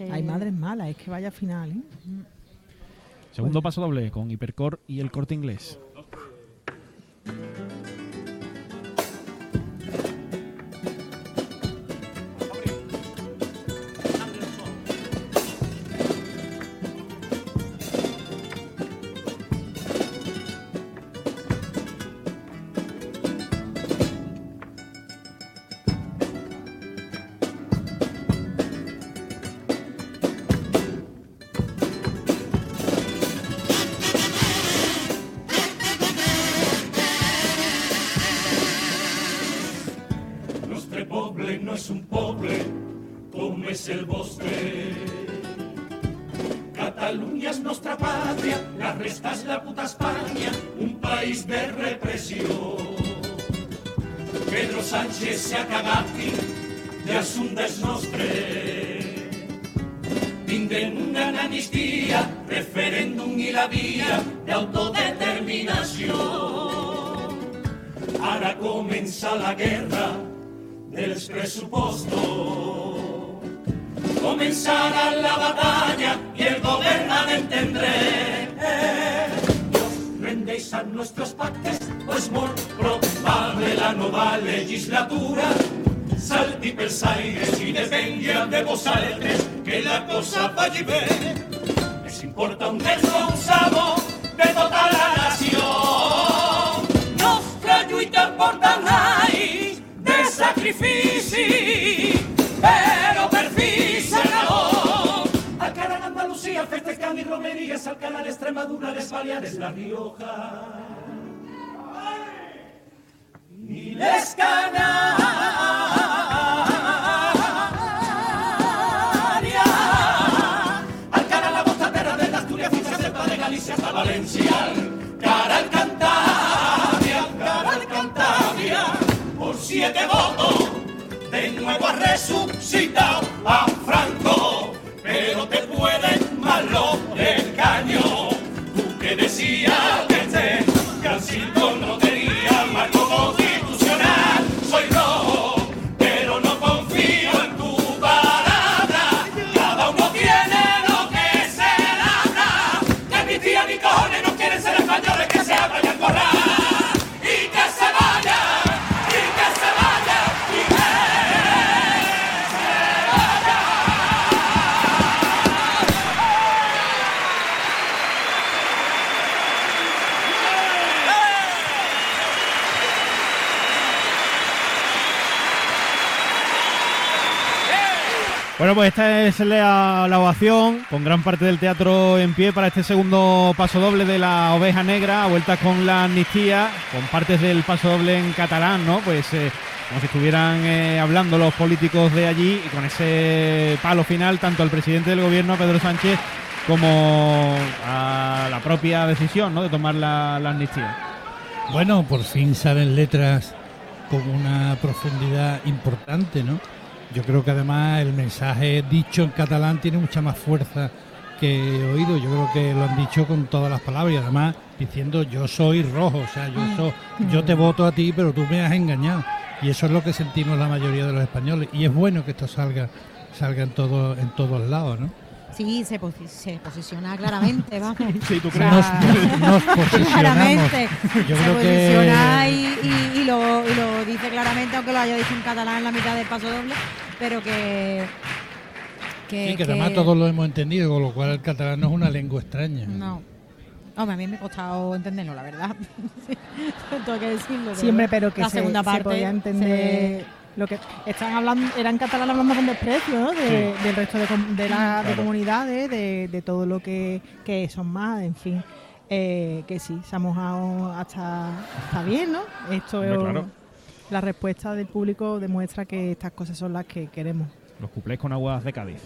Hay madres malas, es que vaya final, ¿eh? Segundo paso doble con Hipercor y el corte inglés. Com és el vostre. Catalunya és nostra pàtria, la resta la puta Espanya, un país de repressió. Pedro Sánchez se ha cagat de assumptes nostres. Tindrem una amnistia, referèndum i la via d'autodeterminació. Ara comença la guerra dels pressupostos. Comenzará la batalla y el entender. Nos rendéis a nuestros pactes, pues muy probable la nueva legislatura salti pels aires y dependa de vosaltres que la cosa vagi bé. Es importa un responsable de tota la nació. Nostra lluita anys de sacrifici, festejant i romeries, al canal Extremadura, les Baleares, la Rioja. I les Canàries. Al canal La Vostra Terra de l'Astúria fins a Ceuta de Galícia hasta València. Cara al Cantabria, cara al Cantabria, por siete votos, de nuevo ha resucitado a Bueno, pues esta es la, ovación, con gran parte del teatro en pie para este segundo paso doble de la oveja negra, a vueltas con la amnistía, con partes del paso doble en catalán, ¿no? Pues eh, como si estuvieran eh, hablando los políticos de allí y con ese palo final, tanto al presidente del gobierno, Pedro Sánchez, como a la propia decisión, ¿no? De tomar la, la amnistía. Bueno, por fin salen letras con una profundidad importante, ¿no? Yo creo que además el mensaje dicho en catalán tiene mucha más fuerza que oído. Yo creo que lo han dicho con todas las palabras y además diciendo yo soy rojo, o sea, yo, so- yo te voto a ti, pero tú me has engañado. Y eso es lo que sentimos la mayoría de los españoles. Y es bueno que esto salga, salga en, todo, en todos lados, ¿no? Sí, se, posi- se posiciona claramente, vamos. Sí, ¿tú O crees? sea, Nos, nos posicionamos. claramente. Yo se creo posiciona que y, y- y lo, y lo dice claramente, aunque lo haya dicho en catalán en la mitad del paso doble, pero que... Que, Sí, que además todos lo hemos entendido, con lo cual el catalán no es una lengua extraña. No. Hombre, a mí me ha costado entenderlo, la verdad. Tengo que decirlo. Siempre, pero que la se, segunda se parte podía entender lo que están hablando, eran catalán hablando con desprecio, ¿no? De- Del resto de, com- de, la, de Claro. comunidades, de, de todo lo que, que son más, en fin. Eh, que sí, se ha mojado hasta, hasta bien, ¿no? Esto Hombre, es- claro. la respuesta del público demuestra que estas cosas son las que queremos. Los cuplés con aguas de Cádiz.